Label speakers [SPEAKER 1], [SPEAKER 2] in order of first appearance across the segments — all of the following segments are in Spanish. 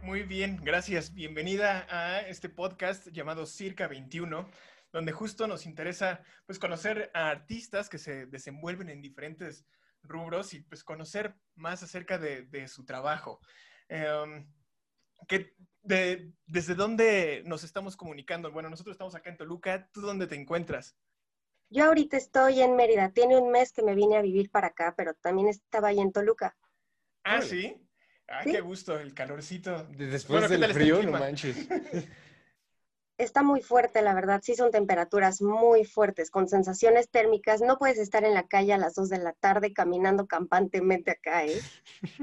[SPEAKER 1] Muy bien, gracias. Bienvenida a este podcast llamado Circa 21, donde justo nos interesa pues conocer a artistas que se desenvuelven en diferentes rubros y pues conocer más acerca de, su trabajo. Em, ¿Desde dónde nos estamos comunicando? Bueno, nosotros estamos acá en Toluca. ¿Tú dónde te encuentras?
[SPEAKER 2] Yo ahorita estoy en Mérida. Tiene un mes que me vine a vivir para acá, pero también estaba ahí en Toluca.
[SPEAKER 1] Ah, ¿sí? Ah, qué gusto, el calorcito.
[SPEAKER 3] Después del frío, no manches.
[SPEAKER 2] Está muy fuerte, la verdad. Sí son temperaturas muy fuertes, con sensaciones térmicas. No puedes estar en la calle a las 2 de la tarde caminando campantemente acá, ¿eh?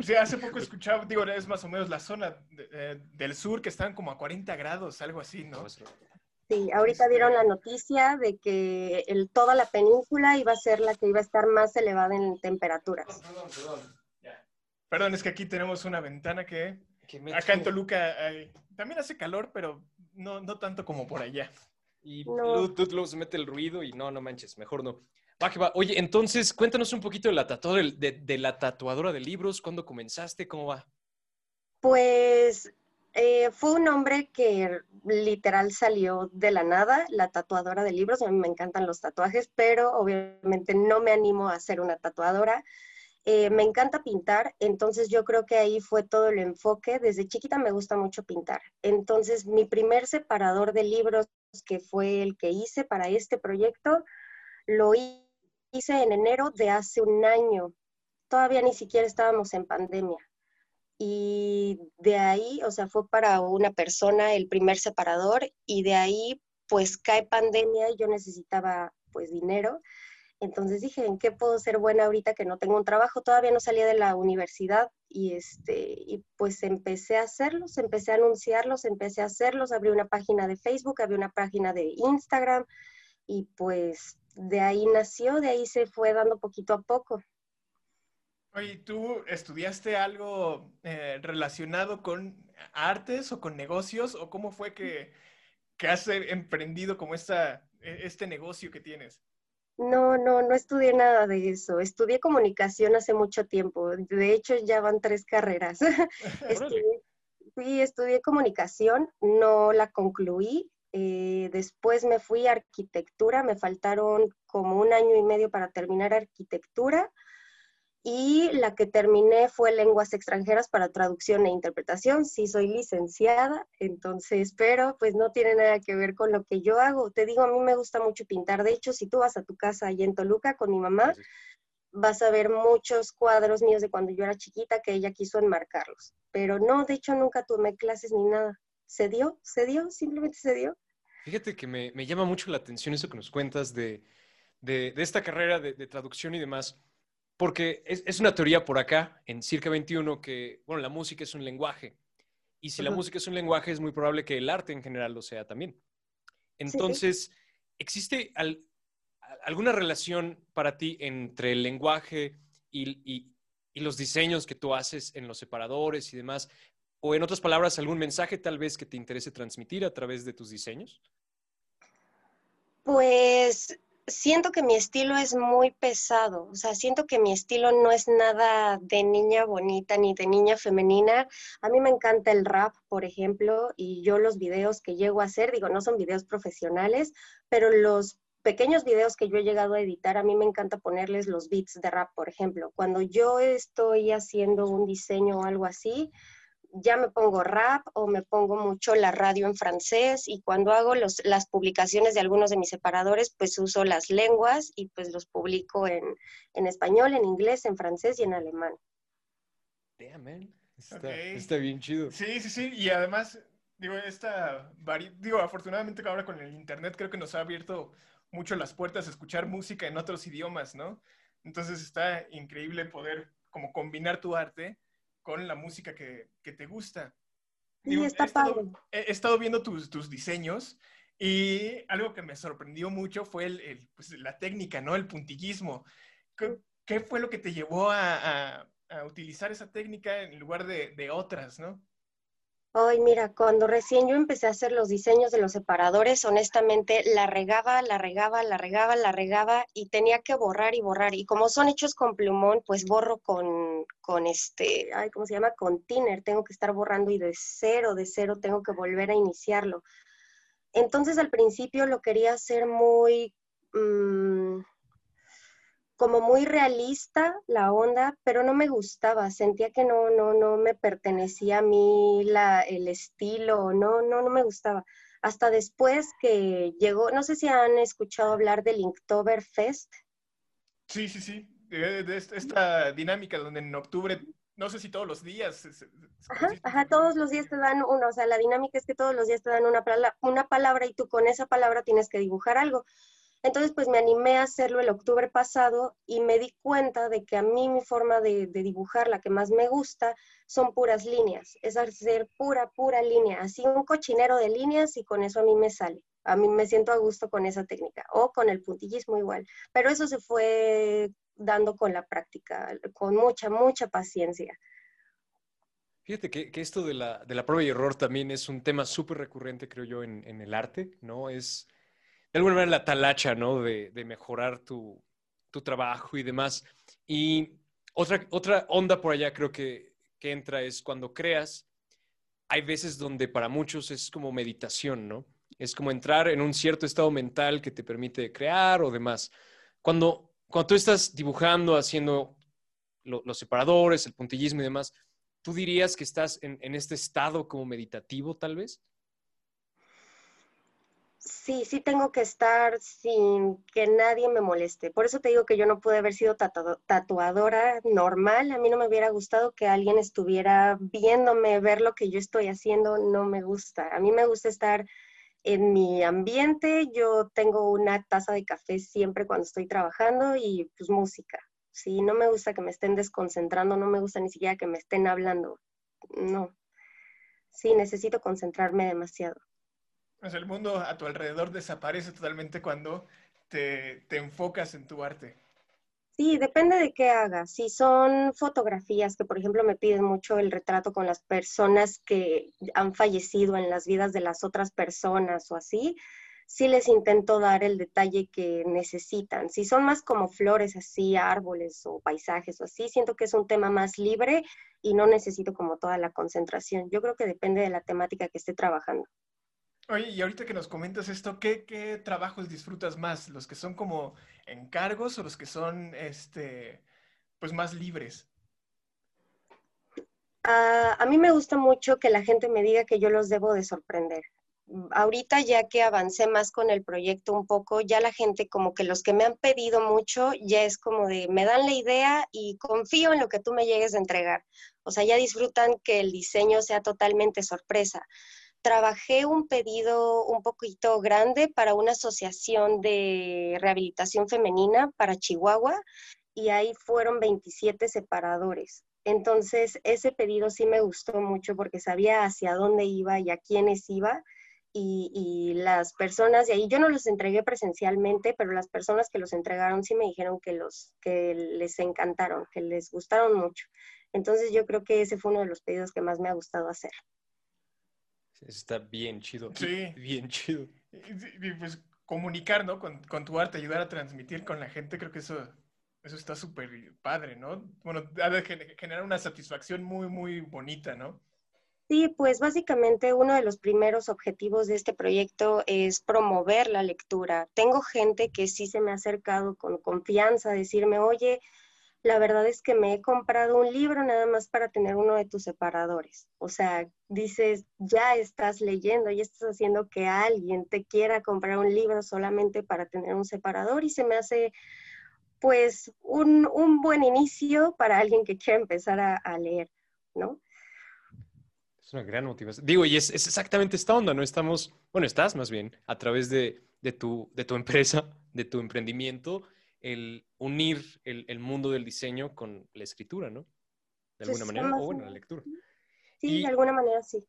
[SPEAKER 1] Sí, hace poco escuchaba, digo, es más o menos la zona eh, del sur que están como a 40 grados, algo así, ¿no?
[SPEAKER 2] Sí, ahorita vieron este la noticia de que el, toda la península iba a ser la que iba a estar más elevada en temperaturas.
[SPEAKER 1] Perdón, perdón. Perdón, es que aquí tenemos una ventana que, acá en Toluca también hace calor, pero no, no tanto como por allá.
[SPEAKER 3] Y luego, se mete el ruido y no, no manches, mejor no. Va va. Oye, entonces cuéntanos un poquito de la, tatuadora, de, la tatuadora de libros, ¿cuándo comenzaste? ¿Cómo va?
[SPEAKER 2] Pues eh, fue un hombre que literal salió de la nada, la tatuadora de libros. A mí me encantan los tatuajes, pero obviamente no me animo a ser una tatuadora. Eh, me encanta pintar, entonces yo creo que ahí fue todo el enfoque. Desde chiquita me gusta mucho pintar. Entonces mi primer separador de libros, que fue el que hice para este proyecto, lo hice en enero de hace un año. Todavía ni siquiera estábamos en pandemia. Y de ahí, o sea, fue para una persona el primer separador y de ahí pues cae pandemia y yo necesitaba pues dinero entonces dije, ¿en qué puedo ser buena ahorita que no tengo un trabajo? Todavía no salía de la universidad y, este, y pues empecé a hacerlos, empecé a anunciarlos, empecé a hacerlos, abrí una página de Facebook, abrí una página de Instagram y pues de ahí nació, de ahí se fue dando poquito a poco.
[SPEAKER 1] Oye, ¿tú estudiaste algo eh, relacionado con artes o con negocios o cómo fue que, que has emprendido como esta, e, este negocio que tienes?
[SPEAKER 2] No, no, no estudié nada de eso. Estudié comunicación hace mucho tiempo. De hecho, ya van tres carreras. sí, estudié comunicación, no la concluí. Eh, después me fui a arquitectura, me faltaron como un año y medio para terminar arquitectura y la que terminé fue lenguas extranjeras para traducción e interpretación. Sí, soy licenciada, entonces, pero pues no tiene nada que ver con lo que yo hago. Te digo, a mí me gusta mucho pintar. De hecho, si tú vas a tu casa allá en Toluca con mi mamá, vas a ver muchos cuadros míos de cuando yo era chiquita que ella quiso enmarcarlos. Pero no, de hecho, nunca tomé clases ni nada. Se dio, se dio, simplemente se dio.
[SPEAKER 3] Fíjate que me, llama mucho la atención eso que nos cuentas de, esta carrera de, de traducción y demás porque es, una teoría por acá, en Circa 21, que, bueno, la música es un lenguaje. Y si la música es un lenguaje, es muy probable que el arte en general lo sea también. Entonces, ¿existe alguna relación para ti entre el lenguaje y, los diseños que tú haces en los separadores y demás? O en otras palabras, algún mensaje tal vez que te interese transmitir a través de tus diseños?
[SPEAKER 2] Pues siento que mi estilo es muy pesado, o sea, siento que mi estilo no es nada de niña bonita ni de niña femenina. A mí me encanta el rap, por ejemplo, y yo los videos que llego a hacer, digo, no son videos profesionales, pero los pequeños videos que yo he llegado a editar, a mí me encanta ponerles los beats de rap, por ejemplo. Cuando yo estoy haciendo un diseño o algo así, ya me pongo rap o me pongo mucho la radio en francés y cuando hago las publicaciones de algunos de mis separadores, pues uso las lenguas y pues los publico en, español, en inglés, en francés y en alemán.
[SPEAKER 3] Damn, man. Está, bien chido.
[SPEAKER 1] Sí, sí, sí. Y además, digo, esta, digo, afortunadamente ahora con el internet creo que nos ha abierto mucho las puertas a escuchar música en otros idiomas, ¿no? Entonces está increíble poder como combinar tu arte con la música que, te gusta.
[SPEAKER 2] Sí, está he, estado,
[SPEAKER 1] he, estado, viendo tus, diseños y algo que me sorprendió mucho fue el, pues, la técnica, ¿no? El puntillismo. ¿Qué, fue lo que te llevó a, utilizar esa técnica en lugar de, otras, no?
[SPEAKER 2] Ay, mira, cuando recién yo empecé a hacer los diseños de los separadores, honestamente la regaba, la regaba, la regaba, la regaba y tenía que borrar y borrar. Y como son hechos con plumón, pues borro con, con este, ay, ¿cómo se llama? Con thinner. Tengo que estar borrando y de cero, de cero tengo que volver a iniciarlo. Entonces al principio lo quería hacer muy, mm, como muy realista la onda, pero no me gustaba, sentía que no, no, no me pertenecía a mí la, el estilo, no, no, no me gustaba. Hasta después que llegó, no sé si han escuchado hablar del Inktober Fest.
[SPEAKER 1] Sí, sí, sí, de, esta dinámica donde en octubre, no sé si todos los días.
[SPEAKER 2] ajá, ajá, todos los días te dan uno, o sea, la dinámica es que todos los días te dan una, una palabra y tú con esa palabra tienes que dibujar algo. Entonces, pues me animé a hacerlo el octubre pasado y me di cuenta de que a mí mi forma de, dibujar, la que más me gusta, son puras líneas. Es hacer pura, pura línea. Así un cochinero de líneas y con eso a mí me sale. A mí me siento a gusto con esa técnica o con el puntillismo igual. Pero eso se fue dando con la práctica, con mucha, mucha paciencia.
[SPEAKER 3] Fíjate que, esto de la, prueba y error también es un tema súper recurrente, creo yo, en, en el arte, ¿no? Es de alguna manera la talacha, ¿no? De, mejorar tu, trabajo y demás. Y otra, otra onda por allá creo que, que entra es cuando creas, hay veces donde para muchos es como meditación, ¿no? Es como entrar en un cierto estado mental que te permite crear o demás. Cuando, cuando tú estás dibujando, haciendo los separadores, el puntillismo y demás, ¿tú dirías que estás en, en, este estado como meditativo tal vez?
[SPEAKER 2] Sí, sí tengo que estar sin que nadie me moleste. Por eso te digo que yo no pude haber sido tatuadora normal. A mí no me hubiera gustado que alguien estuviera viéndome, ver lo que yo estoy haciendo. No me gusta. A mí me gusta estar en mi ambiente. Yo tengo una taza de café siempre cuando estoy trabajando y pues música. Sí, no me gusta que me estén desconcentrando, no me gusta ni siquiera que me estén hablando. No. Sí, necesito concentrarme demasiado.
[SPEAKER 1] El mundo a tu alrededor desaparece totalmente cuando te, enfocas en tu arte.
[SPEAKER 2] Sí, depende de qué hagas. Si son fotografías, que por ejemplo me piden mucho el retrato con las personas que han fallecido en las vidas de las otras personas o así, sí les intento dar el detalle que necesitan. Si son más como flores así, árboles o paisajes o así, siento que es un tema más libre y no necesito como toda la concentración. Yo creo que depende de la temática que esté trabajando.
[SPEAKER 1] Oye, y ahorita que nos comentas esto, ¿qué, trabajos disfrutas más? ¿Los que son como encargos o los que son, este, pues más libres?
[SPEAKER 2] Ah, a mí me gusta mucho que la gente me diga que yo los debo de sorprender. Ahorita ya que avancé más con el proyecto un poco, ya la gente como que los que me han pedido mucho, ya es como de, me dan la idea y confío en lo que tú me llegues a entregar. O sea, ya disfrutan que el diseño sea totalmente sorpresa trabajé un pedido un poquito grande para una asociación de rehabilitación femenina para Chihuahua y ahí fueron 27 separadores. Entonces, ese pedido sí me gustó mucho porque sabía hacia dónde iba y a quiénes iba. Y, las personas de ahí, yo no los entregué presencialmente, pero las personas que los entregaron sí me dijeron que, los, que les encantaron, que les gustaron mucho. Entonces, yo creo que ese fue uno de los pedidos que más me ha gustado hacer.
[SPEAKER 3] Está bien chido. Sí. Bien chido.
[SPEAKER 1] Y, pues comunicar, ¿no? Con, tu arte, ayudar a transmitir con la gente, creo que eso, eso está súper padre, ¿no? Bueno, ha de generar una satisfacción muy, muy bonita, ¿no?
[SPEAKER 2] Sí, pues básicamente uno de los primeros objetivos de este proyecto es promover la lectura. Tengo gente que sí se me ha acercado con confianza a decirme, oye, la verdad es que me he comprado un libro nada más para tener uno de tus separadores. O sea, dices, ya estás leyendo, ya estás haciendo que alguien te quiera comprar un libro solamente para tener un separador y se me hace pues un, buen inicio para alguien que quiera empezar a, leer, ¿no?
[SPEAKER 3] Es una gran motivación. Digo, y es, exactamente esta onda, ¿no? Estamos, bueno, estás más bien a través de, tu, de tu empresa, de tu emprendimiento, el unir el, mundo del diseño con la escritura, ¿no? De alguna manera, o bueno, la lectura.
[SPEAKER 2] Sí, de alguna manera sí.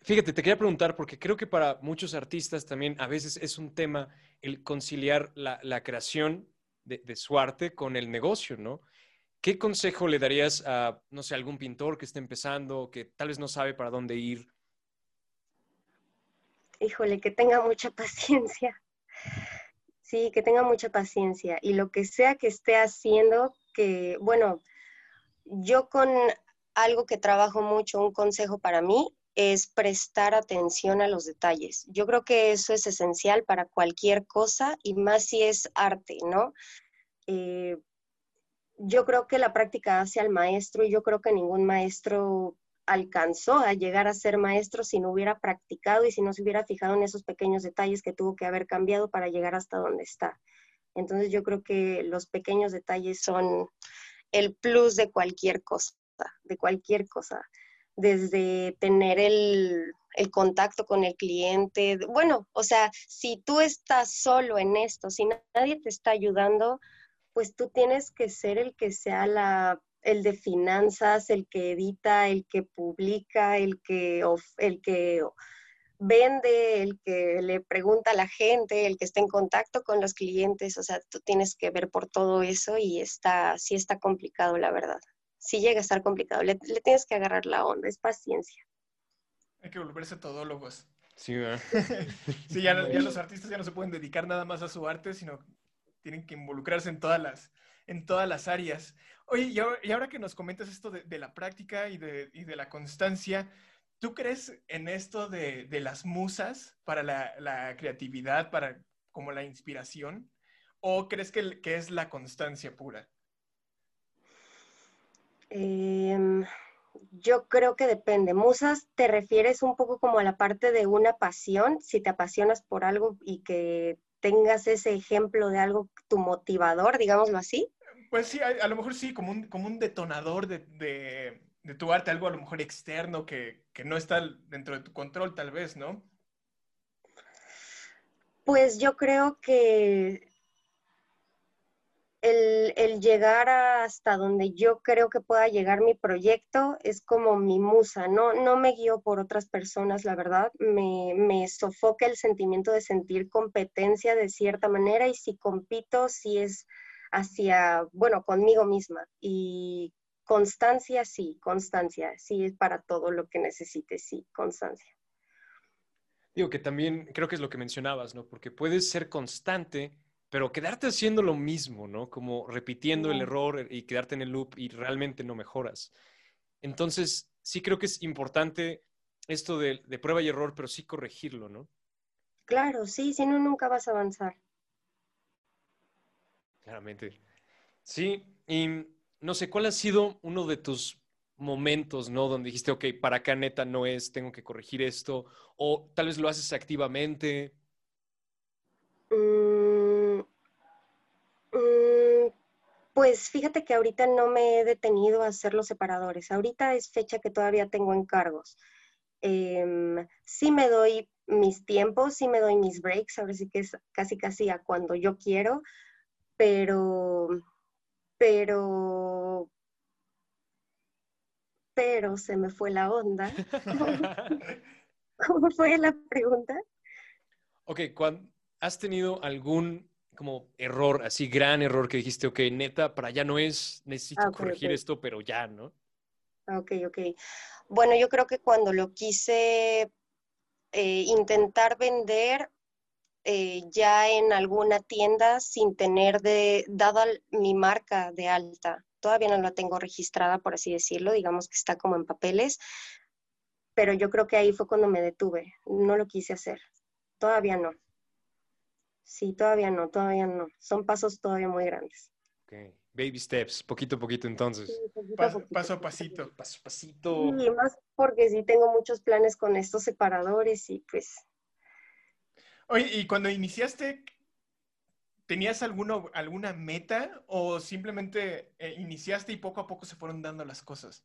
[SPEAKER 3] Fíjate, te quería preguntar, porque creo que para muchos artistas también a veces es un tema el conciliar la, creación de, de, su arte con el negocio, ¿no? ¿Qué consejo le darías a, no sé, algún pintor que esté empezando, que tal vez no sabe para dónde ir?
[SPEAKER 2] híjole, que tenga mucha paciencia. Sí, que tenga mucha paciencia. Y lo que sea que esté haciendo, que, bueno, yo con algo que trabajo mucho, un consejo para mí, es prestar atención a los detalles. Yo creo que eso es esencial para cualquier cosa y más si es arte, ¿no? Eh, yo creo que la práctica hace al maestro y yo creo que ningún maestro alcanzó a llegar a ser maestro si no hubiera practicado y si no se hubiera fijado en esos pequeños detalles que tuvo que haber cambiado para llegar hasta donde está. Entonces yo creo que los pequeños detalles son el plus de cualquier cosa, de cualquier cosa, desde tener el, el contacto con el cliente. Bueno, o sea, si tú estás solo en esto, si nadie te está ayudando, pues tú tienes que ser el que sea la el de finanzas, el que edita, el que publica, el que, el que vende, el que le pregunta a la gente, el que está en contacto con los clientes, o sea, tú tienes que ver por todo eso y está, sí está complicado, la verdad. Sí llega a estar complicado, le, tienes que agarrar la onda, es paciencia.
[SPEAKER 1] Hay que volverse todólogos.
[SPEAKER 3] Sí,
[SPEAKER 1] sí ya, ya los artistas ya no se pueden dedicar nada más a su arte, sino tienen que involucrarse en todas las, en todas las áreas. Oye, y ahora, que nos comentas esto de, la práctica y de, la constancia, ¿tú crees en esto de, las musas para la, creatividad, para como la inspiración? ¿O crees que, que es la constancia pura?
[SPEAKER 2] Em, yo creo que depende. Musas te refieres un poco como a la parte de una pasión, si te apasionas por algo y que tengas ese ejemplo de algo, tu motivador, digámoslo así.
[SPEAKER 1] Pues sí, a, lo mejor sí, como un, como un detonador de, tu arte, algo a lo mejor externo que, no está dentro de tu control, tal vez, ¿no?
[SPEAKER 2] Pues yo creo que el, el, llegar hasta donde yo creo que pueda llegar mi proyecto es como mi musa, no, no me guío por otras personas, la verdad, me, me sofoca el sentimiento de sentir competencia de cierta manera y si compito, si es hacia, bueno, conmigo misma. Y constancia, sí, constancia, sí, es para todo lo que necesites, sí, constancia.
[SPEAKER 3] Digo que también creo que es lo que mencionabas, ¿no? Porque puedes ser constante, pero quedarte haciendo lo mismo, ¿no? Como repitiendo el error y quedarte en el loop y realmente no mejoras. Entonces, sí creo que es importante esto de, de prueba y error, pero sí corregirlo, ¿no?
[SPEAKER 2] Claro, sí, si no, nunca vas a avanzar.
[SPEAKER 3] Claramente. Sí, y no sé, ¿cuál ha sido uno de tus momentos, ¿no? Donde dijiste, ok, para acá neta no es, tengo que corregir esto, o tal vez lo haces activamente.
[SPEAKER 2] Mm, mm, pues fíjate que ahorita no me he detenido a hacer los separadores. Ahorita es fecha que todavía tengo encargos. Em, sí me doy mis tiempos, sí me doy mis breaks, ahora sí que es casi casi a cuando yo quiero, pero, pero, pero se me fue la onda. ¿Cómo fue la pregunta?
[SPEAKER 3] Ok, ¿has tenido algún como error, así gran error que dijiste, ok, neta, para allá no es, necesito ah, corregir esto, pero ya, ¿no?
[SPEAKER 2] Ok, ok. Bueno, yo creo que cuando lo quise eh, intentar vender, eh, ya en alguna tienda sin tener de, dada mi marca de alta. Todavía no la tengo registrada, por así decirlo, digamos que está como en papeles, pero yo creo que ahí fue cuando me detuve. No lo quise hacer. Todavía no. Sí, todavía no, todavía no. Son pasos todavía muy grandes.
[SPEAKER 3] Okay. Baby steps, poquito a poquito entonces.
[SPEAKER 1] paso, a pasito.
[SPEAKER 3] Paso a pasito.
[SPEAKER 2] Y más porque sí tengo muchos planes con estos separadores y pues
[SPEAKER 1] Oye, y cuando iniciaste, ¿tenías alguno, alguna meta o simplemente eh, iniciaste y poco a poco se fueron dando las cosas?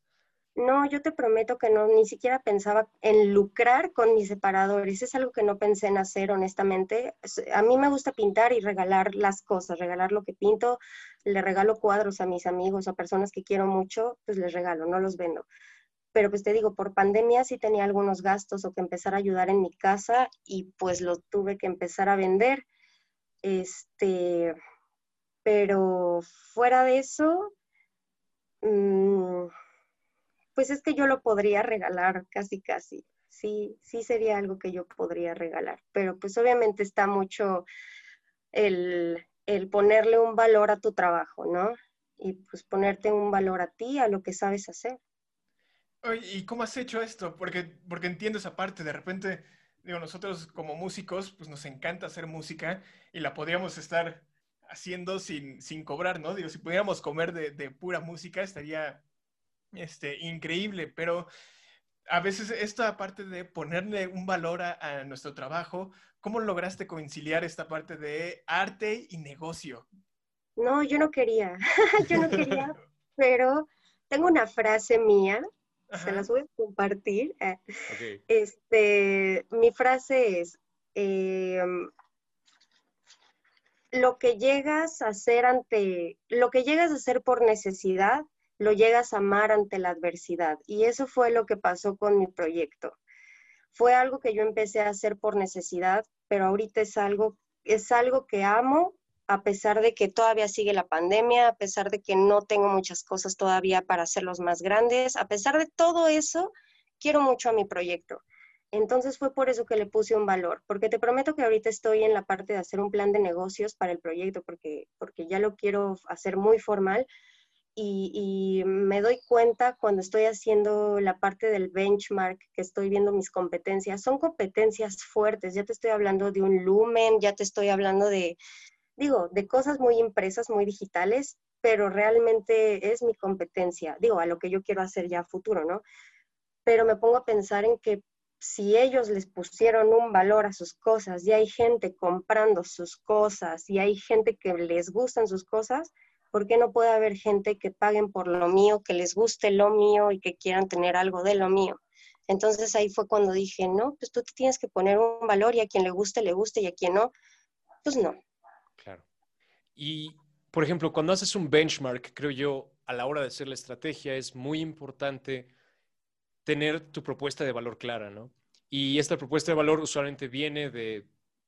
[SPEAKER 2] No, yo te prometo que no, ni siquiera pensaba en lucrar con mis separadores. Es algo que no pensé en hacer, honestamente. A mí me gusta pintar y regalar las cosas, regalar lo que pinto. Le regalo cuadros a mis amigos, a personas que quiero mucho, pues les regalo, no los vendo pero pues te digo, por pandemia sí tenía algunos gastos o que empezar a ayudar en mi casa y pues lo tuve que empezar a vender. Este, pero fuera de eso, mm, pues es que yo lo podría regalar casi, casi. sí, sí sería algo que yo podría regalar. Pero pues obviamente está mucho el, el ponerle un valor a tu trabajo, ¿no? Y pues ponerte un valor a ti, a lo que sabes hacer.
[SPEAKER 1] ¿Y cómo has hecho esto? Porque, porque entiendo esa parte, de repente, digo, nosotros como músicos, pues nos encanta hacer música y la podríamos estar haciendo sin, sin cobrar, ¿no? Digo, si pudiéramos comer de, de pura música estaría este, increíble, pero a veces esta parte de ponerle un valor a, nuestro trabajo, ¿cómo lograste conciliar esta parte de arte y negocio?
[SPEAKER 2] No, yo no quería, yo no quería, pero tengo una frase mía, se las voy a compartir. Eh, este, mi frase es, em, lo que llegas a hacer ante, lo que llegas a hacer por necesidad, lo llegas a amar ante la adversidad. Y eso fue lo que pasó con mi proyecto. Fue algo que yo empecé a hacer por necesidad, pero ahorita es algo, es algo que amo a pesar de que todavía sigue la pandemia, a pesar de que no tengo muchas cosas todavía para hacerlos más grandes, a pesar de todo eso, quiero mucho a mi proyecto. Entonces fue por eso que le puse un valor, porque te prometo que ahorita estoy en la parte de hacer un plan de negocios para el proyecto, porque, porque ya lo quiero hacer muy formal, y, me doy cuenta cuando estoy haciendo la parte del benchmark, que estoy viendo mis competencias, son competencias fuertes, ya te estoy hablando de un lumen, ya te estoy hablando de, digo, de cosas muy impresas, muy digitales, pero realmente es mi competencia, digo, a lo que yo quiero hacer ya futuro, ¿no? Pero me pongo a pensar en que si ellos les pusieron un valor a sus cosas y hay gente comprando sus cosas y hay gente que les gustan sus cosas, ¿por qué no puede haber gente que paguen por lo mío, que les guste lo mío y que quieran tener algo de lo mío? Entonces ahí fue cuando dije, no, pues tú tienes que poner un valor y a quien le guste, le guste y a quien no, pues no.
[SPEAKER 3] Y, por ejemplo, cuando haces un benchmark, creo yo, a la hora de hacer la estrategia es muy importante tener tu propuesta de valor clara, ¿no? Y esta propuesta de valor usualmente viene de,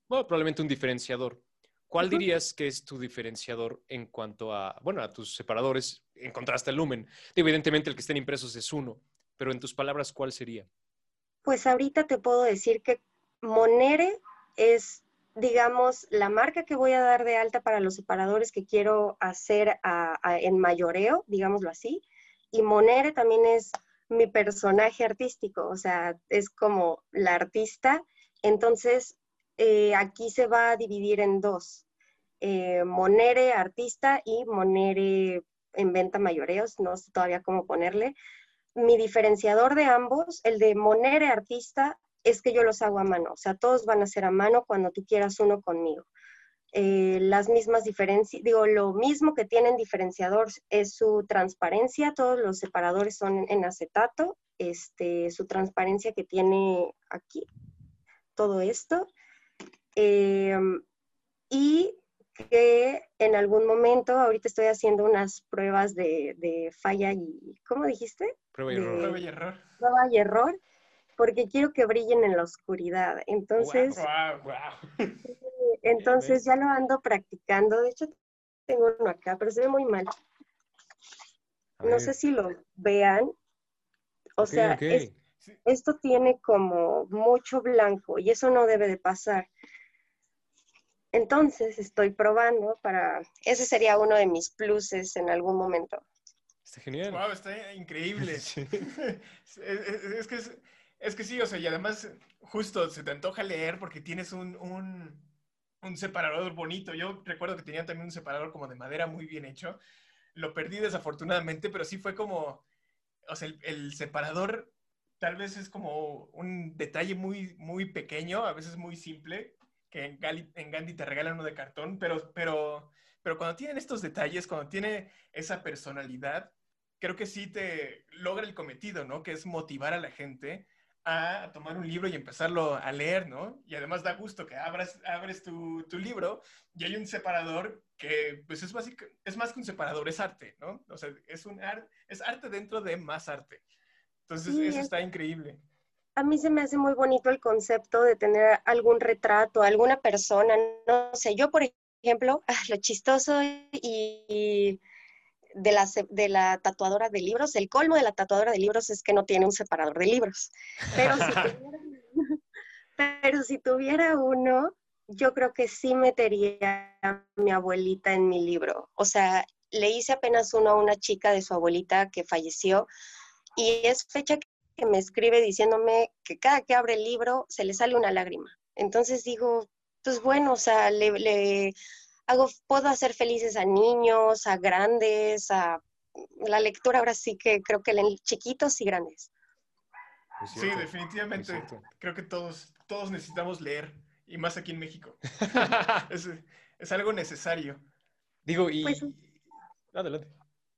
[SPEAKER 3] bueno, probablemente un diferenciador. ¿Cuál dirías que es tu diferenciador en cuanto a, bueno, a tus separadores en contraste al lumen? Evidentemente el que estén impresos es uno, pero en tus palabras, ¿cuál sería?
[SPEAKER 2] Pues ahorita te puedo decir que Monere es, digamos, la marca que voy a dar de alta para los separadores que quiero hacer en mayoreo, digámoslo así. Y Monere también es mi personaje artístico, o sea, es como la artista. Entonces, eh, aquí se va a dividir en dos. Eh, Monere artista y Monere en venta mayoreos, no sé todavía cómo ponerle. Mi diferenciador de ambos, el de Monere artista, es que yo los hago a mano, o sea, todos van a ser a mano cuando tú quieras uno conmigo. Eh, las mismas diferencias, digo, lo mismo que tienen diferenciador es su transparencia, todos los separadores son en acetato, este, su transparencia que tiene aquí, todo esto. Em, y que en algún momento, ahorita estoy haciendo unas pruebas de, falla y, ¿cómo dijiste?
[SPEAKER 1] Prueba y error. Prueba y error.
[SPEAKER 2] Prueba y error, porque quiero que brillen en la oscuridad. Entonces, entonces ya lo ando practicando. De hecho, tengo uno acá, pero se ve muy mal. No sé si lo vean. O sea, esto tiene como mucho blanco y eso no debe de pasar. Entonces estoy probando para, ese sería uno de mis pluses en algún momento.
[SPEAKER 3] Está genial.
[SPEAKER 1] Wow, está increíble. Es, que es, que sí, o sea, y además justo se te antoja leer porque tienes un, un, separador bonito. Yo recuerdo que tenía también un separador como de madera muy bien hecho. Lo perdí desafortunadamente, pero sí fue como, o sea, el, el separador tal vez es como un detalle muy, muy pequeño, a veces muy simple, que en, Gandhi te regalan uno de cartón, pero, pero, pero cuando tienen estos detalles, cuando tiene esa personalidad, creo que sí te logra el cometido, ¿no? Que es motivar a la gente a, tomar un libro y empezarlo a leer, ¿no? Y además da gusto que abras, abres tu, tu libro y hay un separador que, pues, es, básico, es más que un separador, es arte, ¿no? O sea, es, un es arte dentro de más arte. Entonces, eso está increíble
[SPEAKER 2] a mí se me hace muy bonito el concepto de tener algún retrato, alguna persona, no sé, yo por ejemplo, lo chistoso y de la, de la tatuadora de libros, el colmo de la tatuadora de libros es que no tiene un separador de libros. Pero si tuviera Pero si tuviera uno, yo creo que sí metería a mi abuelita en mi libro. O sea, le hice apenas uno a una chica de su abuelita que falleció y es fecha que me escribe diciéndome que cada que abre el libro se le sale una lágrima. Entonces digo, pues bueno, o sea, le, hago, puedo hacer felices a niños, a grandes, a la lectura ahora sí que creo que leen chiquitos y grandes.
[SPEAKER 1] Sí, definitivamente. Creo que todos, todos necesitamos leer, y más aquí en México. es, algo necesario.
[SPEAKER 3] Digo, y... Pues Adelante.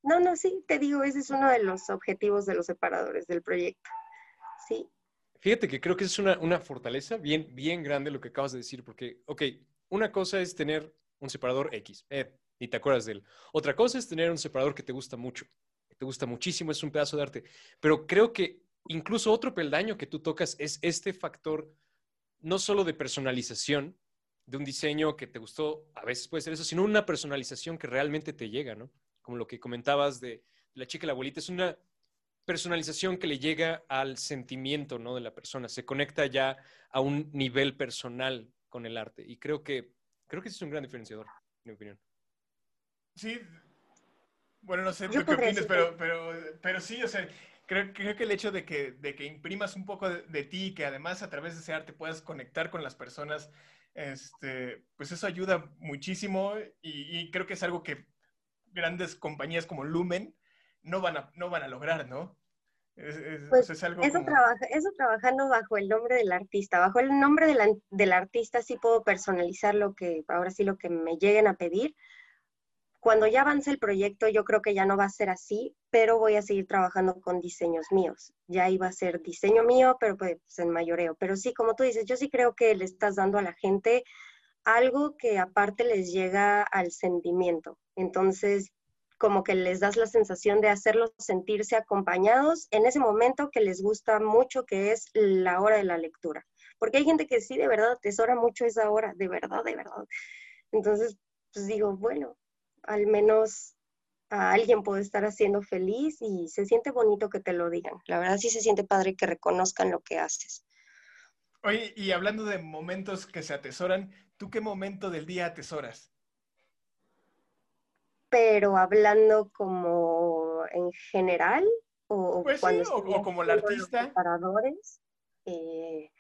[SPEAKER 2] No, no, sí, te digo, ese es uno de los objetivos de los separadores del proyecto. Sí.
[SPEAKER 3] Fíjate que creo que es una, una fortaleza bien, bien grande lo que acabas de decir, porque, ok, una cosa es tener un separador X, eh, y te acuerdas de él. Otra cosa es tener un separador que te gusta mucho, te gusta muchísimo, es un pedazo de arte. Pero creo que incluso otro peldaño que tú tocas es este factor, no solo de personalización, de un diseño que te gustó, a veces puede ser eso, sino una personalización que realmente te llega, ¿no? como lo que comentabas de la chica y la abuelita, es una personalización que le llega al sentimiento ¿no? de la persona, se conecta ya a un nivel personal con el arte. Y creo que, creo que es un gran diferenciador, en mi opinión.
[SPEAKER 1] Sí, bueno, no sé tú qué opinas, pero, pero, pero sí, o sea, creo, creo que el hecho de que, de que imprimas un poco de, de ti y que además a través de ese arte puedas conectar con las personas, este, pues eso ayuda muchísimo y, y creo que es algo que grandes compañías como Lumen no van a, no van a lograr, ¿no?
[SPEAKER 2] Pues eso, eso, trabajando bajo el nombre del artista. Bajo el nombre del artista sí puedo personalizar lo que, ahora sí lo que me lleguen a pedir. Cuando ya avance el proyecto, yo creo que ya no va a ser así, pero voy a seguir trabajando con diseños míos. Ya iba a ser diseño mío, pero pues en mayoreo. Pero sí, como tú dices, yo sí creo que le estás dando a la gente algo que aparte les llega al sentimiento. Entonces, como que les das la sensación de hacerlos sentirse acompañados en ese momento que les gusta mucho, que es la hora de la lectura. Porque hay gente que sí, de verdad, atesora mucho esa hora, de verdad, de verdad. Entonces, pues digo, bueno, al menos a alguien puede estar haciendo feliz y se siente bonito que te lo digan. La verdad sí se siente padre que reconozcan lo que haces.
[SPEAKER 1] Oye, y hablando de momentos que se atesoran, ¿tú qué momento del día atesoras?
[SPEAKER 2] Pero hablando como en general o
[SPEAKER 1] pues cuando sí, o, como el artista.
[SPEAKER 2] Eh,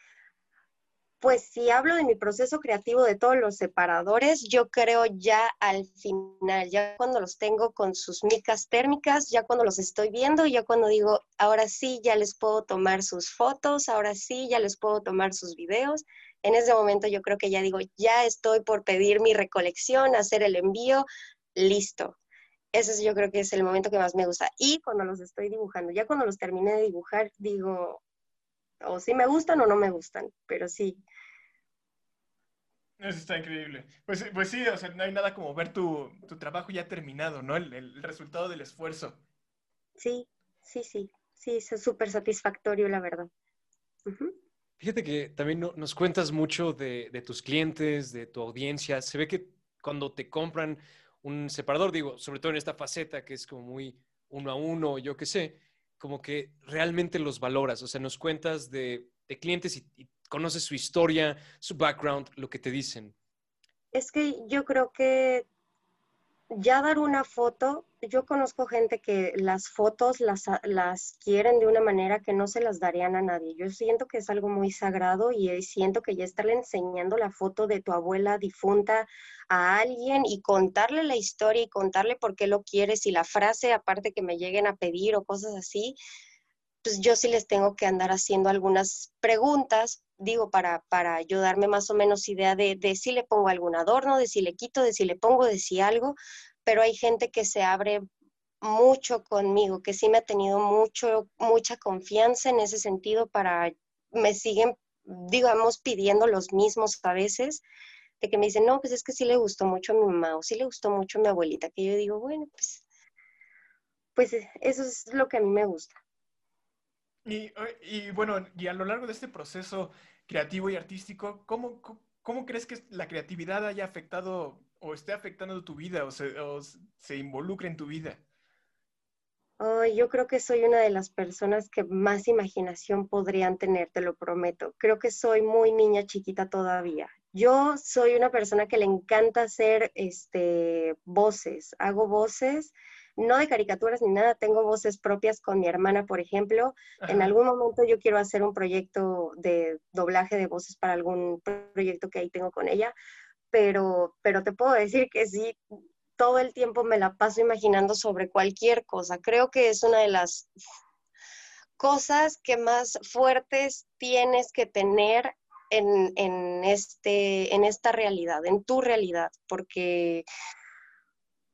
[SPEAKER 2] pues si hablo de mi proceso creativo de todos los separadores, yo creo ya al final, ya cuando los tengo con sus micas térmicas, ya cuando los estoy viendo, ya cuando digo, ahora sí, ya les puedo tomar sus fotos, ahora sí, ya les puedo tomar sus videos. En ese momento yo creo que ya digo, ya estoy por pedir mi recolección, hacer el envío, listo. Ese yo creo que es el momento que más me gusta. Y cuando los estoy dibujando, ya cuando los terminé de dibujar, digo, o si me gustan o no me gustan, pero sí,
[SPEAKER 1] eso está increíble. Pues, pues sí, o sea, no hay nada como ver tu, trabajo ya terminado, ¿no? El, resultado del esfuerzo.
[SPEAKER 2] Sí, sí, sí. Sí, es súper satisfactorio, la verdad.
[SPEAKER 3] Fíjate que también nos cuentas mucho de, de, tus clientes, de tu audiencia. Se ve que cuando te compran un separador, digo, sobre todo en esta faceta que es como muy uno a uno, yo qué sé, como que realmente los valoras. O sea, nos cuentas de, de clientes y, y conoces su historia, su background, lo que te dicen.
[SPEAKER 2] Es que yo creo que ya dar una foto, yo conozco gente que las fotos las, las, quieren de una manera que no se las darían a nadie. Yo siento que es algo muy sagrado y siento que ya estarle enseñando la foto de tu abuela difunta a alguien y contarle la historia y contarle por qué lo quieres y la frase aparte que me lleguen a pedir o cosas así, pues yo sí les tengo que andar haciendo algunas preguntas digo, para, para ayudarme más o menos idea de, de, si le pongo algún adorno, de si le quito, de si le pongo, de si algo, pero hay gente que se abre mucho conmigo, que sí me ha tenido mucho, mucha confianza en ese sentido para, me siguen, digamos, pidiendo los mismos a veces, de que me dicen, no, pues es que sí le gustó mucho a mi mamá o sí le gustó mucho a mi abuelita, que yo digo, bueno, pues, pues eso es lo que a mí me gusta.
[SPEAKER 1] Y, bueno, y a lo largo de este proceso creativo y artístico, ¿cómo, cómo crees que la creatividad haya afectado o esté afectando tu vida o se, o se involucre en tu vida?
[SPEAKER 2] yo creo que soy una de las personas que más imaginación podrían tener, te lo prometo. Creo que soy muy niña chiquita todavía. Yo soy una persona que le encanta hacer este, voces, hago voces, no de caricaturas ni nada, tengo voces propias con mi hermana, por ejemplo. En algún momento yo quiero hacer un proyecto de doblaje de voces para algún proyecto que ahí tengo con ella, pero, pero te puedo decir que sí, todo el tiempo me la paso imaginando sobre cualquier cosa. Creo que es una de las cosas que más fuertes tienes que tener en, este, en esta realidad, en tu realidad, porque,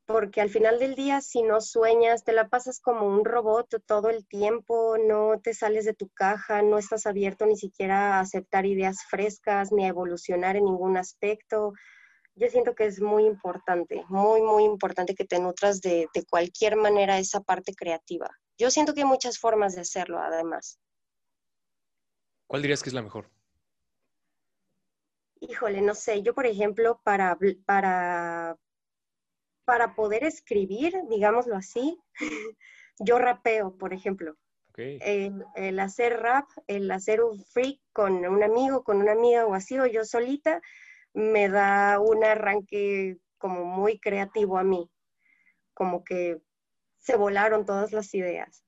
[SPEAKER 2] porque al final del día, si no sueñas, te la pasas como un robot todo el tiempo, no te sales de tu caja, no estás abierto ni siquiera a aceptar ideas frescas, ni a evolucionar en ningún aspecto yo siento que es muy importante, muy, muy importante que te nutras de, cualquier manera esa parte creativa. Yo siento que hay muchas formas de hacerlo, además.
[SPEAKER 3] ¿Cuál dirías que es la mejor?
[SPEAKER 2] Híjole, no sé. Yo, por ejemplo, para, para, para poder escribir, digámoslo así, yo rapeo, por ejemplo. El, el, hacer rap, el hacer un freak con un amigo, con una amiga o así, o yo solita, me da un arranque como muy creativo a mí, como que se volaron todas las ideas.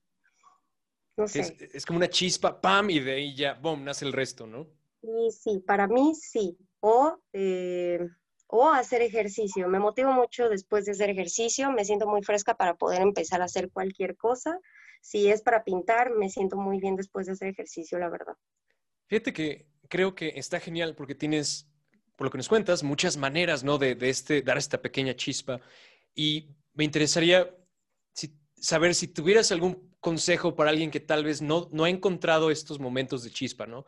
[SPEAKER 2] No sé.
[SPEAKER 3] Es, como una chispa, ¡pam! Y de ahí ya, ¡bum!, nace el resto, ¿no?
[SPEAKER 2] Sí, sí, para mí sí. O, eh, hacer ejercicio. Me motivo mucho después de hacer ejercicio, me siento muy fresca para poder empezar a hacer cualquier cosa. Si es para pintar, me siento muy bien después de hacer ejercicio, la verdad.
[SPEAKER 3] Fíjate que creo que está genial porque tienes por lo que nos cuentas, muchas maneras, ¿no? De, este, dar esta pequeña chispa. Y me interesaría saber si tuvieras algún consejo para alguien que tal vez no, no ha encontrado estos momentos de chispa, ¿no?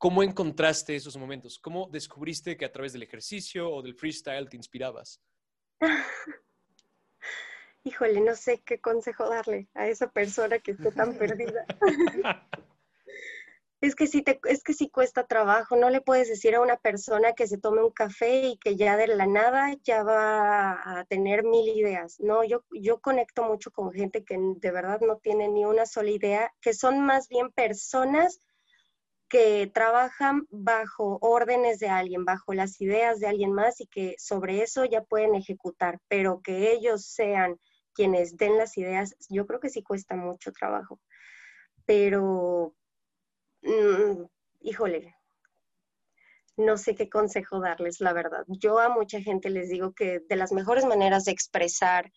[SPEAKER 3] ¿Cómo encontraste esos momentos? ¿Cómo descubriste que a través del ejercicio o del freestyle te inspirabas?
[SPEAKER 2] Híjole, no sé qué consejo darle a esa persona que esté tan perdida. es que sí te, es que sí cuesta trabajo, no le puedes decir a una persona que se tome un café y que ya de la nada ya va a tener mil ideas. No, yo, yo conecto mucho con gente que de verdad no tiene ni una sola idea, que son más bien personas que trabajan bajo órdenes de alguien, bajo las ideas de alguien más y que sobre eso ya pueden ejecutar, pero que ellos sean quienes den las ideas, yo creo que sí cuesta mucho trabajo. Pero, Mm, híjole, no sé qué consejo darles, la verdad. Yo a mucha gente les digo que de las mejores maneras de expresar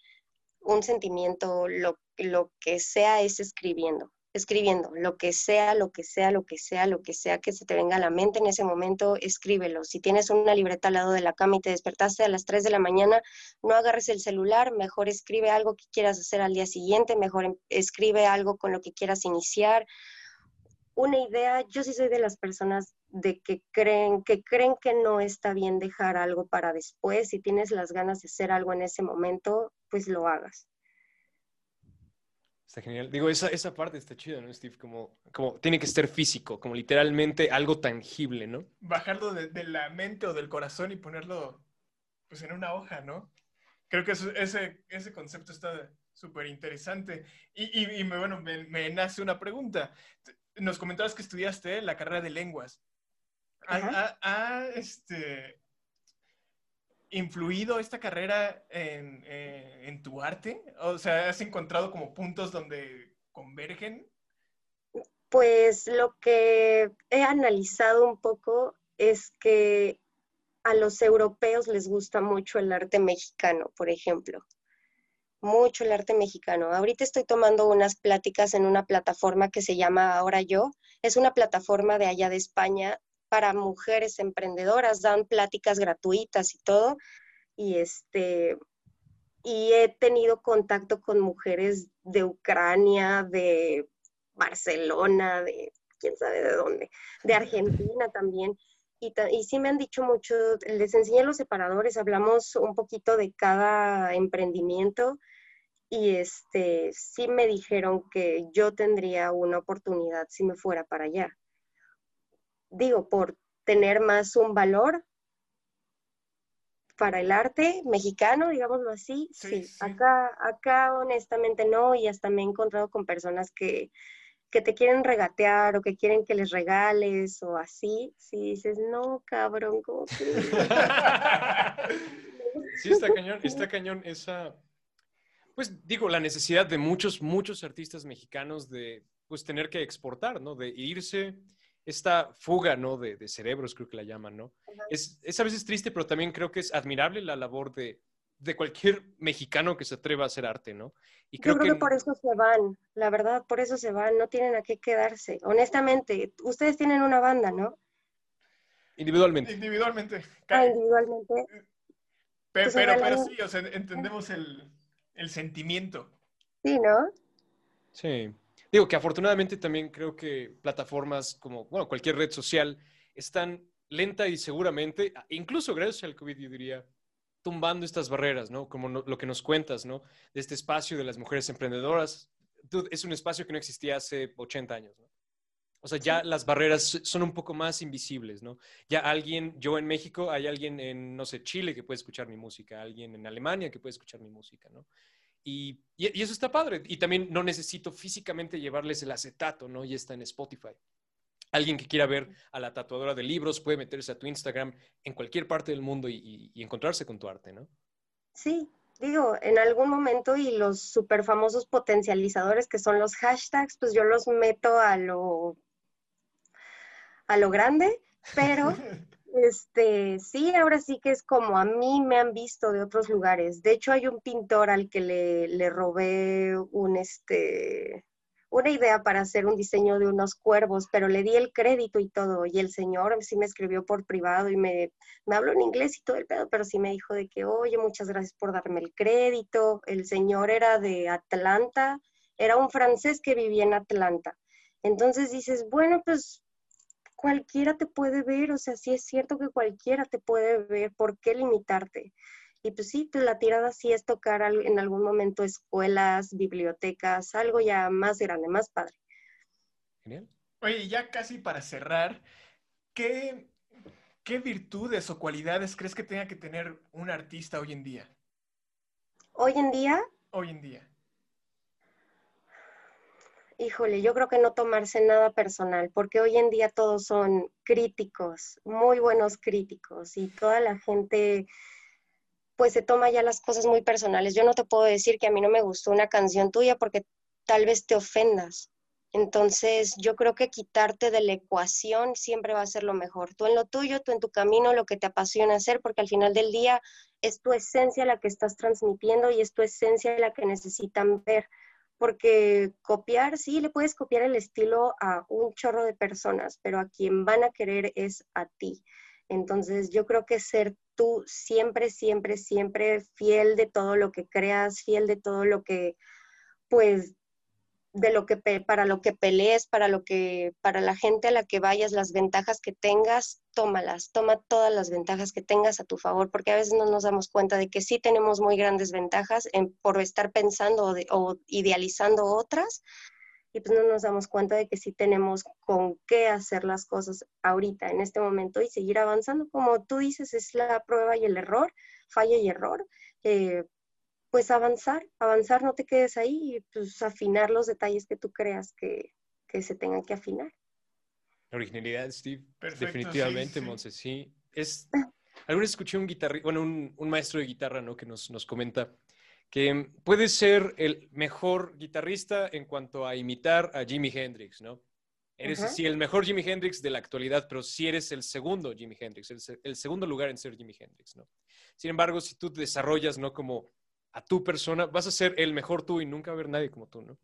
[SPEAKER 2] un sentimiento, lo, lo que sea, es escribiendo. Escribiendo, lo que sea, lo que sea, lo que sea, lo que sea que se te venga a la mente en ese momento, escríbelo. Si tienes una libreta al lado de la cama y te despertaste a las 3 de la mañana, no agarres el celular, mejor escribe algo que quieras hacer al día siguiente, mejor em, escribe algo con lo que quieras iniciar una idea, yo sí soy de las personas de que creen, que creen que no está bien dejar algo para después. Si tienes las ganas de hacer algo en ese momento, pues lo hagas.
[SPEAKER 3] Está genial. Digo, esa, esa parte está chida, ¿no, Steve? Como, como tiene que ser físico, como literalmente algo tangible, ¿no?
[SPEAKER 1] Bajarlo de, la mente o del corazón y ponerlo pues en una hoja, ¿no? Creo que ese, ese concepto está súper interesante. Y, y, bueno, me, me, nace una pregunta nos comentabas que estudiaste la carrera de lenguas. ¿Ha, este, influido esta carrera eh, en, tu arte? O sea, ¿has encontrado como puntos donde convergen?
[SPEAKER 2] Pues lo que he analizado un poco es que a los europeos les gusta mucho el arte mexicano, por ejemplo mucho el arte mexicano. Ahorita estoy tomando unas pláticas en una plataforma que se llama Ahora Yo. Es una plataforma de allá de España para mujeres emprendedoras, dan pláticas gratuitas y todo. Y este y he tenido contacto con mujeres de Ucrania, de Barcelona, de quién sabe de dónde, de Argentina también. Y, y, sí me han dicho mucho, les enseñé los separadores, hablamos un poquito de cada emprendimiento y este, sí me dijeron que yo tendría una oportunidad si me fuera para allá. Digo, por tener más un valor para el arte mexicano, digámoslo así,
[SPEAKER 1] Sí,
[SPEAKER 2] sí.
[SPEAKER 1] sí.
[SPEAKER 2] Acá, acá honestamente no, y hasta me he encontrado con personas que, que te quieren regatear o que quieren que les regales o así. Si dices, no, cabrón, ¿cómo crees?".
[SPEAKER 3] Sí, está cañón, está cañón esa, pues digo, la necesidad de muchos, muchos artistas mexicanos de, pues, tener que exportar, ¿no? De irse, esta fuga, ¿no? De, de cerebros, creo que la llaman, ¿no? Es, es a veces triste, pero también creo que es admirable la labor de, de cualquier mexicano que se atreva a hacer arte, ¿no? Y
[SPEAKER 2] Yo creo que por eso se van, la verdad, por eso se van, no tienen a qué quedarse. Honestamente, ustedes tienen una banda, ¿no?
[SPEAKER 3] individualmente.
[SPEAKER 1] Individualmente.
[SPEAKER 2] Ah, individualmente. Pues,
[SPEAKER 1] pero, pero
[SPEAKER 2] no-
[SPEAKER 1] sí, o sea, entendemos el, el sentimiento.
[SPEAKER 2] Sí, ¿no?
[SPEAKER 3] Sí. Digo que afortunadamente también creo que plataformas como, bueno, cualquier red social están lenta y seguramente, incluso gracias al COVID, yo diría, tumbando estas barreras, ¿no? Como no- lo que nos cuentas, ¿no? De este espacio de las mujeres emprendedoras. Dude, es un espacio que no existía hace 80 años, ¿no? O sea, ya las barreras son un poco más invisibles, ¿no? Ya alguien, yo en México, hay alguien en, no sé, Chile que puede escuchar mi música, alguien en Alemania que puede escuchar mi música, ¿no? Y, y- y eso está padre. Y también no necesito físicamente llevarles el acetato, ¿no? Y está en Spotify. Alguien que quiera ver a la tatuadora de libros puede meterse a tu Instagram en cualquier parte del mundo y, y- y encontrarse con tu arte, ¿no?
[SPEAKER 2] Sí, digo, en algún momento y los super famosos potencializadores que son los hashtags, pues yo los meto a lo a lo grande, pero este sí, ahora sí que es como a mí me han visto de otros lugares. De hecho, hay un pintor al que le, le robé un este una idea para hacer un diseño de unos cuervos, pero le di el crédito y todo, y el señor sí me escribió por privado y me, me habló en inglés y todo el pedo, pero sí me dijo de que, oye, muchas gracias por darme el crédito. El señor era de Atlanta, era un francés que vivía en Atlanta. Entonces dices, bueno, pues cualquiera te puede ver, o sea, sí es cierto que cualquiera te puede ver, ¿por qué limitarte? Y pues sí, pues la tirada sí es tocar al- en algún momento escuelas, bibliotecas, algo ya más grande, más padre.
[SPEAKER 3] Genial.
[SPEAKER 1] Oye, ya casi para cerrar, ¿qué, ¿qué virtudes o cualidades crees que tenga que tener un artista hoy en día?
[SPEAKER 2] Hoy en día,
[SPEAKER 1] Hoy en día.
[SPEAKER 2] Híjole, yo creo que no tomarse nada personal, porque hoy en día todos son críticos, muy buenos críticos, y toda la gente pues se toma ya las cosas muy personales. Yo no te puedo decir que a mí no me gustó una canción tuya porque tal vez te ofendas. Entonces, yo creo que quitarte de la ecuación siempre va a ser lo mejor. Tú en lo tuyo, tú en tu camino, lo que te apasiona hacer, porque al final del día es tu esencia la que estás transmitiendo y es tu esencia la que necesitan ver. Porque copiar, sí, le puedes copiar el estilo a un chorro de personas, pero a quien van a querer es a ti. Entonces, yo creo que ser tú siempre, siempre, siempre fiel de todo lo que creas, fiel de todo lo que, pues, de lo que para lo que pelees, para lo que para la gente a la que vayas, las ventajas que tengas, tómalas, toma todas las ventajas que tengas a tu favor, porque a veces no nos damos cuenta de que sí tenemos muy grandes ventajas en, por estar pensando o idealizando otras, y pues no nos damos cuenta de que sí tenemos con qué hacer las cosas ahorita, en este momento, y seguir avanzando. Como tú dices, es la prueba y el error, falla y error. eh, pues avanzar, avanzar, no te quedes ahí y pues afinar los detalles que tú creas que, que se tengan que afinar.
[SPEAKER 3] Originalidad, Steve.
[SPEAKER 1] Perfecto,
[SPEAKER 3] Definitivamente,
[SPEAKER 1] sí, sí.
[SPEAKER 3] Monse, sí. Es, alguna vez escuché un guitarrista, bueno, un, un maestro de guitarra, ¿no? Que nos, nos comenta que puede ser el mejor guitarrista en cuanto a imitar a Jimi Hendrix, ¿no? Eres sí el mejor Jimi Hendrix de la actualidad, pero sí eres el segundo Jimi Hendrix, el, el segundo lugar en ser Jimi Hendrix, ¿no? Sin embargo, si tú te desarrollas, ¿no? Como a tu persona, vas a ser el mejor tú y nunca va a haber nadie como tú, ¿no?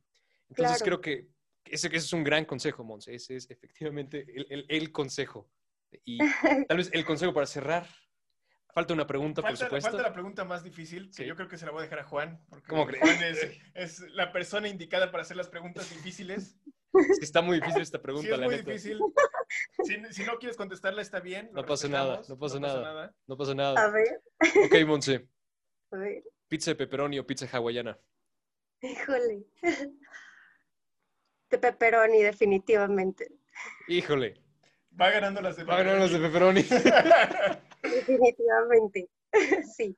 [SPEAKER 3] Entonces
[SPEAKER 2] Claro.
[SPEAKER 3] creo que ese, ese es un gran consejo, Monse. Ese es efectivamente el, el- el consejo. Y tal vez el consejo para cerrar. Falta una pregunta, por supuesto.
[SPEAKER 1] falta la pregunta más difícil, que
[SPEAKER 3] Sí.
[SPEAKER 1] yo creo que se la voy a dejar a Juan, porque
[SPEAKER 3] ¿Cómo crees?
[SPEAKER 1] Juan es, es la persona indicada para hacer las preguntas difíciles.
[SPEAKER 3] Es que está muy difícil esta
[SPEAKER 1] Sí,
[SPEAKER 3] pregunta,
[SPEAKER 1] es
[SPEAKER 3] la
[SPEAKER 1] muy
[SPEAKER 3] neta.
[SPEAKER 1] difícil. Si, si no quieres contestarla, está bien.
[SPEAKER 3] No pasa nada, no pasa nada. No pasa
[SPEAKER 2] A
[SPEAKER 3] nada.
[SPEAKER 2] ver,
[SPEAKER 3] Ok, Monse.
[SPEAKER 2] a ver,
[SPEAKER 3] ¿Pizza de pepperoni o pizza hawaiana?
[SPEAKER 2] híjole. De pepperoni, definitivamente.
[SPEAKER 3] Híjole.
[SPEAKER 1] Va ganando las de
[SPEAKER 3] Va a ganar los de pepperoni.
[SPEAKER 2] Definitivamente. sí.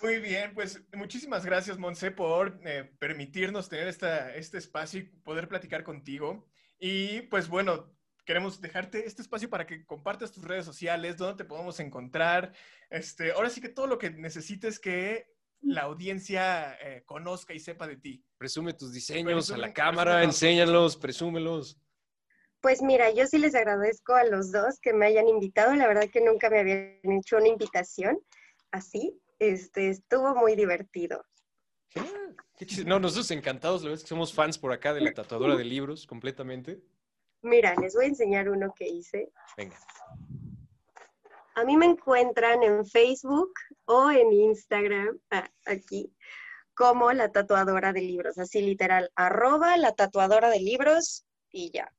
[SPEAKER 1] Muy bien, pues muchísimas gracias, Monse, por eh, permitirnos tener esta, este espacio y poder platicar contigo. Y pues bueno, queremos dejarte este espacio para que compartas tus redes sociales, dónde te podemos encontrar. Este, ahora sí que todo lo que necesites que la audiencia eh, conozca y sepa de ti.
[SPEAKER 3] Presume tus diseños a la cámara, enséñalos, presúmelos.
[SPEAKER 2] Pues mira, yo sí les agradezco a los dos que me hayan invitado. La verdad que nunca me habían hecho una invitación así. Este, estuvo muy divertido.
[SPEAKER 3] no, nosotros encantados, la verdad es que somos fans por acá de la tatuadora de libros completamente.
[SPEAKER 2] Mira, les voy a enseñar uno que hice.
[SPEAKER 3] Venga.
[SPEAKER 2] A mí me encuentran en Facebook o en Instagram, aquí, como la tatuadora de libros, así literal, arroba la tatuadora de libros y ya.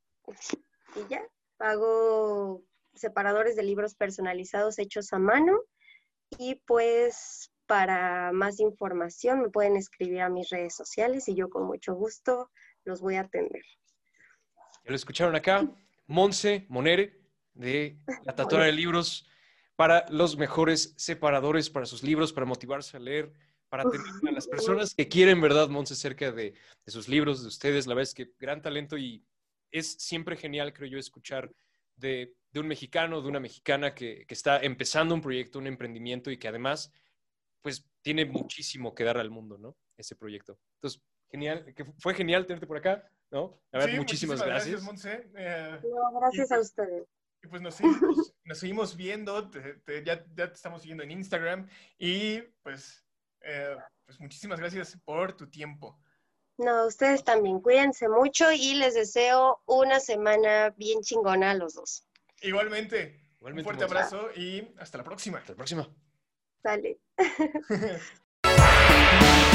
[SPEAKER 2] Y ya, hago separadores de libros personalizados hechos a mano y pues para más información me pueden escribir a mis redes sociales y yo con mucho gusto los voy a atender.
[SPEAKER 3] Ya lo escucharon acá, Monse Monere, de la tatuadora de libros, para los mejores separadores para sus libros, para motivarse a leer, para tener a las personas que quieren, ¿verdad, Monse, cerca de, de sus libros, de ustedes? La verdad es que gran talento y es siempre genial, creo yo, escuchar de, un mexicano, de una mexicana que, está empezando un proyecto, un emprendimiento y que además, pues, tiene muchísimo que dar al mundo, ¿no? Ese proyecto. Entonces, genial, que fue genial tenerte por acá, ¿no?
[SPEAKER 1] A ver, muchísimas, gracias. Monse.
[SPEAKER 2] Eh, gracias a pues, ustedes.
[SPEAKER 1] Y pues nos seguimos, viendo, ya, te estamos siguiendo en Instagram y pues, eh, pues muchísimas gracias por tu tiempo.
[SPEAKER 2] No, ustedes también cuídense mucho y les deseo una semana bien chingona a los dos.
[SPEAKER 1] Igualmente. un fuerte abrazo y hasta la próxima.
[SPEAKER 3] Hasta la próxima.
[SPEAKER 2] Dale.